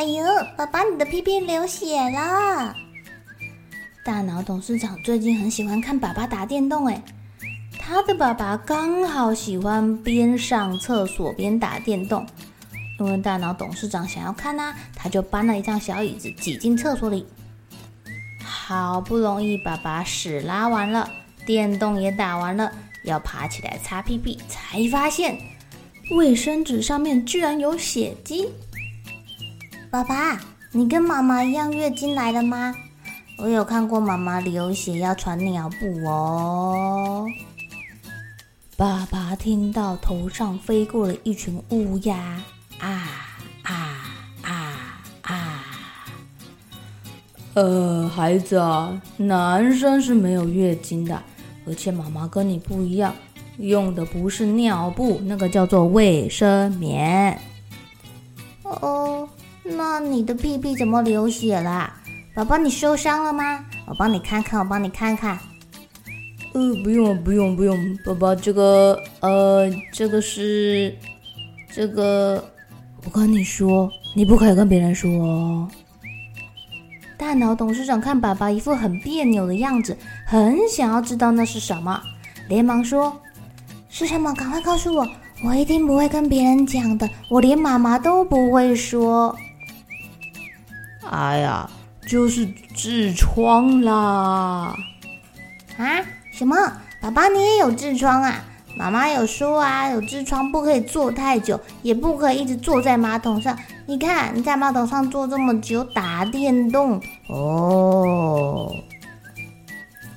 哎呦，爸爸，你的屁屁流血了！大脑董事长最近很喜欢看爸爸打电动，哎，他的爸爸刚好喜欢边上厕所边打电动。因为大脑董事长想要看呐，他就搬了一张小椅子挤进厕所里。好不容易爸爸屎拉完了，电动也打完了，要爬起来擦屁屁，才发现卫生纸上面居然有血迹。爸爸，你跟妈妈一样月经来了吗？我有看过妈妈流血要穿尿布哦。爸爸听到头上飞过了一群乌鸦，啊啊啊啊！呃，孩子啊，男生是没有月经的，而且妈妈跟你不一样，用的不是尿布，那个叫做卫生棉。哦。那你的屁屁怎么流血了？宝宝，你受伤了吗？我帮你看看，我帮你看看。呃，不用，不用，不用，宝宝，这个，呃，这个是，这个，我跟你说，你不可以跟别人说哦。大脑董事长看爸爸一副很别扭的样子，很想要知道那是什么，连忙说：“是什么？赶快告诉我，我一定不会跟别人讲的，我连妈妈都不会说。”哎呀，就是痔疮啦！啊？什么？爸爸你也有痔疮啊？妈妈有说啊，有痔疮不可以坐太久，也不可以一直坐在马桶上。你看你在马桶上坐这么久，打电动哦。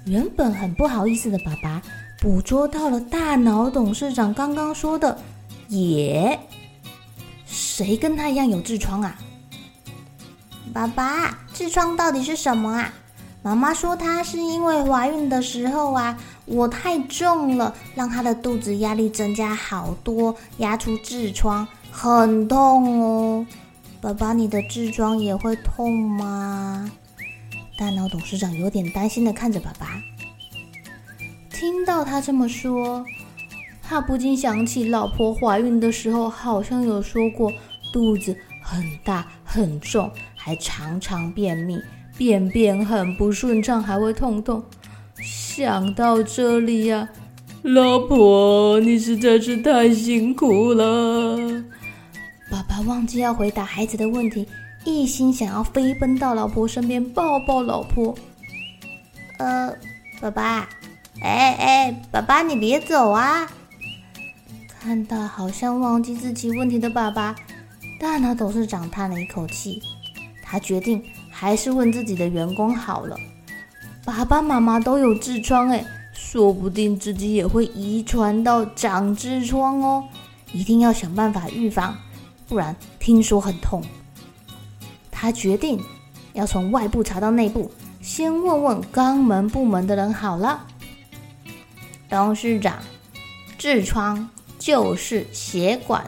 原本很不好意思的爸爸，捕捉到了大脑董事长刚刚说的也，谁跟他一样有痔疮啊？爸爸，痔疮到底是什么啊？妈妈说她是因为怀孕的时候啊，我太重了，让她的肚子压力增加好多，压出痔疮，很痛哦。爸爸，你的痔疮也会痛吗？大脑董事长有点担心的看着爸爸。听到他这么说，他不禁想起老婆怀孕的时候，好像有说过肚子很大很重。还常常便秘，便便很不顺畅，还会痛痛。想到这里呀、老婆，你实在是太辛苦了。爸爸忘记要回答孩子的问题，一心想要飞奔到老婆身边抱抱老婆。呃，爸爸，哎哎，爸爸你别走啊！看到好像忘记自己问题的爸爸，大脑董事长叹了一口气。他决定还是问自己的员工好了。爸爸妈妈都有痔疮，哎，说不定自己也会遗传到长痔疮哦。一定要想办法预防，不然听说很痛。他决定要从外部查到内部，先问问肛门部门的人好了。董事长，痔疮就是血管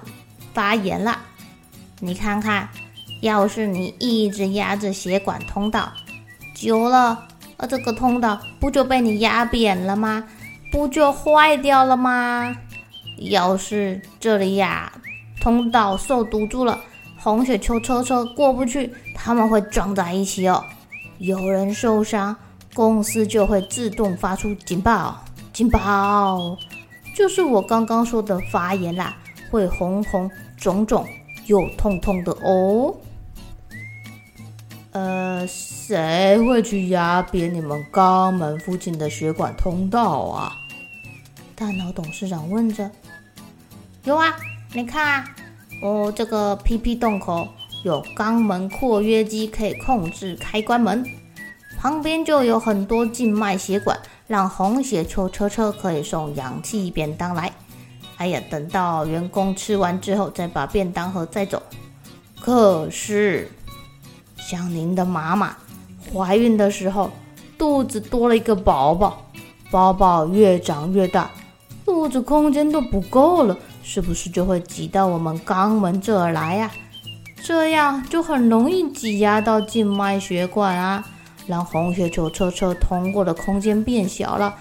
发炎了，你看看。要是你一直压着血管通道，久了，呃，这个通道不就被你压扁了吗？不就坏掉了吗？要是这里呀，通道受堵住了，红血球车车过不去，他们会撞在一起哦。有人受伤，公司就会自动发出警报，警报，就是我刚刚说的发炎啦，会红红肿肿又痛痛的哦。呃，谁会去压扁你们肛门附近的血管通道啊？大脑董事长问着。有啊，你看啊，哦，这个屁屁洞口有肛门括约肌可以控制开关门，旁边就有很多静脉血管，让红血球车车可以送氧气便当来。哎呀，等到员工吃完之后，再把便当盒载走。可是。像您的妈妈怀孕的时候，肚子多了一个宝宝，宝宝越长越大，肚子空间都不够了，是不是就会挤到我们肛门这儿来呀？这样就很容易挤压到静脉血管啊，让红血球车车通过的空间变小了。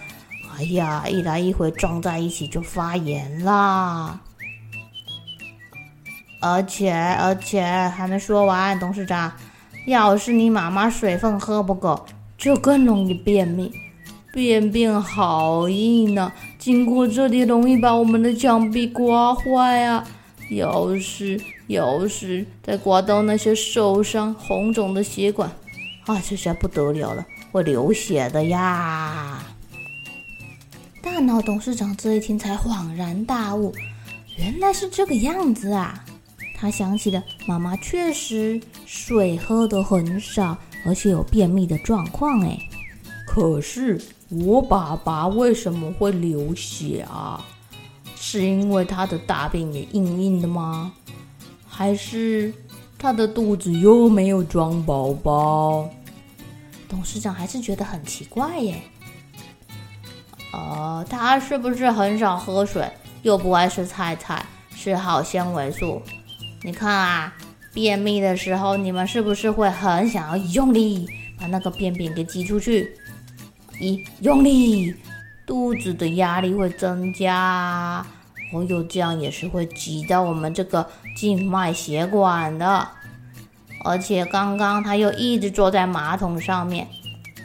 哎呀，一来一回撞在一起就发炎啦。而且而且还没说完，董事长。要是你妈妈水分喝不够，就更容易便秘。便便好硬呢，经过这里容易把我们的墙壁刮坏啊！要是要是再刮到那些受伤红肿的血管，啊，这下不得了了，会流血的呀！大脑董事长这一听才恍然大悟，原来是这个样子啊！他想起了妈妈确实水喝得很少，而且有便秘的状况。哎，可是我爸爸为什么会流血啊？是因为他的大便也硬硬的吗？还是他的肚子又没有装宝宝？董事长还是觉得很奇怪耶。呃，他是不是很少喝水，又不爱吃菜菜，是好纤维素？你看啊，便秘的时候，你们是不是会很想要用力把那个便便给挤出去？一用力，肚子的压力会增加，哦哟，这样也是会挤到我们这个静脉血管的。而且刚刚他又一直坐在马桶上面，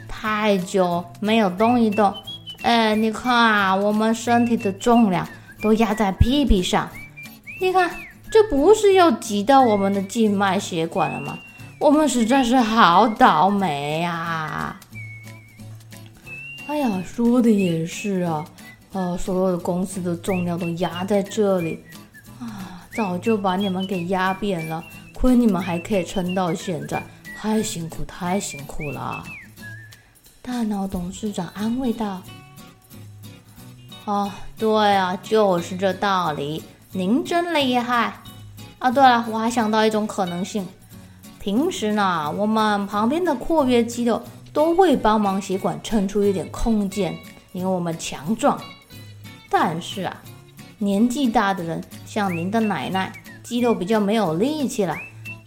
太久没有动一动，哎，你看啊，我们身体的重量都压在屁屁上，你看。这不是要挤到我们的静脉血管了吗？我们实在是好倒霉呀、哎呀，说的也是啊，呃，所有的公司的重量都压在这里啊，早就把你们给压扁了，亏你们还可以撑到现在，太辛苦，太辛苦了。大脑董事长安慰道：“哦，对啊，就是这道理。”您真厉害啊！对了，我还想到一种可能性。平时呢，我们旁边的括约肌肉都会帮忙血管撑出一点空间，因为我们强壮。但是啊，年纪大的人，像您的奶奶，肌肉比较没有力气了，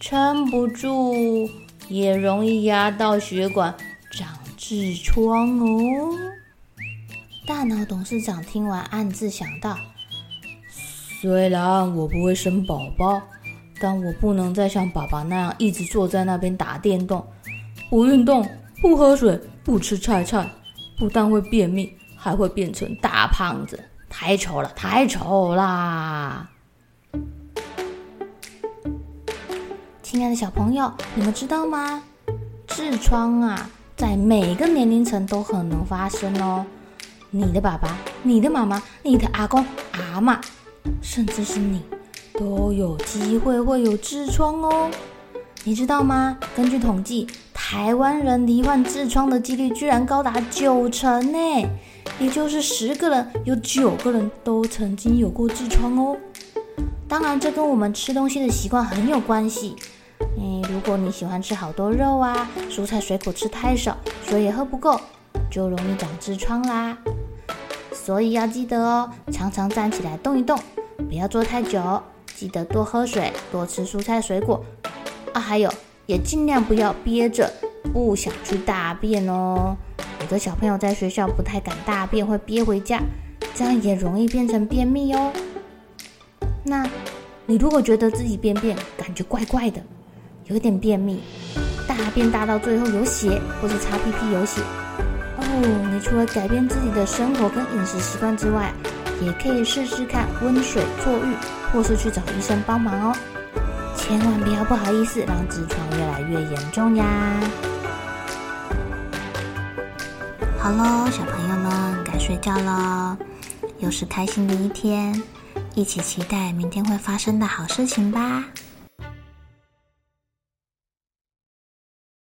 撑不住，也容易压到血管，长痔疮哦。大脑董事长听完，暗自想到。虽然我不会生宝宝，但我不能再像爸爸那样一直坐在那边打电动，不运动，不喝水，不吃菜菜，不但会便秘，还会变成大胖子，太丑了，太丑啦！亲爱的小朋友，你们知道吗？痔疮啊，在每个年龄层都很能发生哦。你的爸爸、你的妈妈、你的阿公、阿妈。甚至是你，都有机会会有痔疮哦，你知道吗？根据统计，台湾人罹患痔疮的几率居然高达九成呢，也就是十个人有九个人都曾经有过痔疮哦。当然，这跟我们吃东西的习惯很有关系。嗯，如果你喜欢吃好多肉啊，蔬菜水果吃太少，水也喝不够，就容易长痔疮啦。所以要记得哦，常常站起来动一动。不要坐太久，记得多喝水，多吃蔬菜水果啊！还有，也尽量不要憋着，不想去大便哦。有的小朋友在学校不太敢大便，会憋回家，这样也容易变成便秘哦。那，你如果觉得自己便便感觉怪怪的，有点便秘，大便大到最后有血，或者擦屁屁有血，哦，你除了改变自己的生活跟饮食习惯之外，也可以试试看温水坐浴，或是去找医生帮忙哦。千万不要不好意思，让痔疮越来越严重呀。好喽，小朋友们该睡觉喽，又是开心的一天，一起期待明天会发生的好事情吧。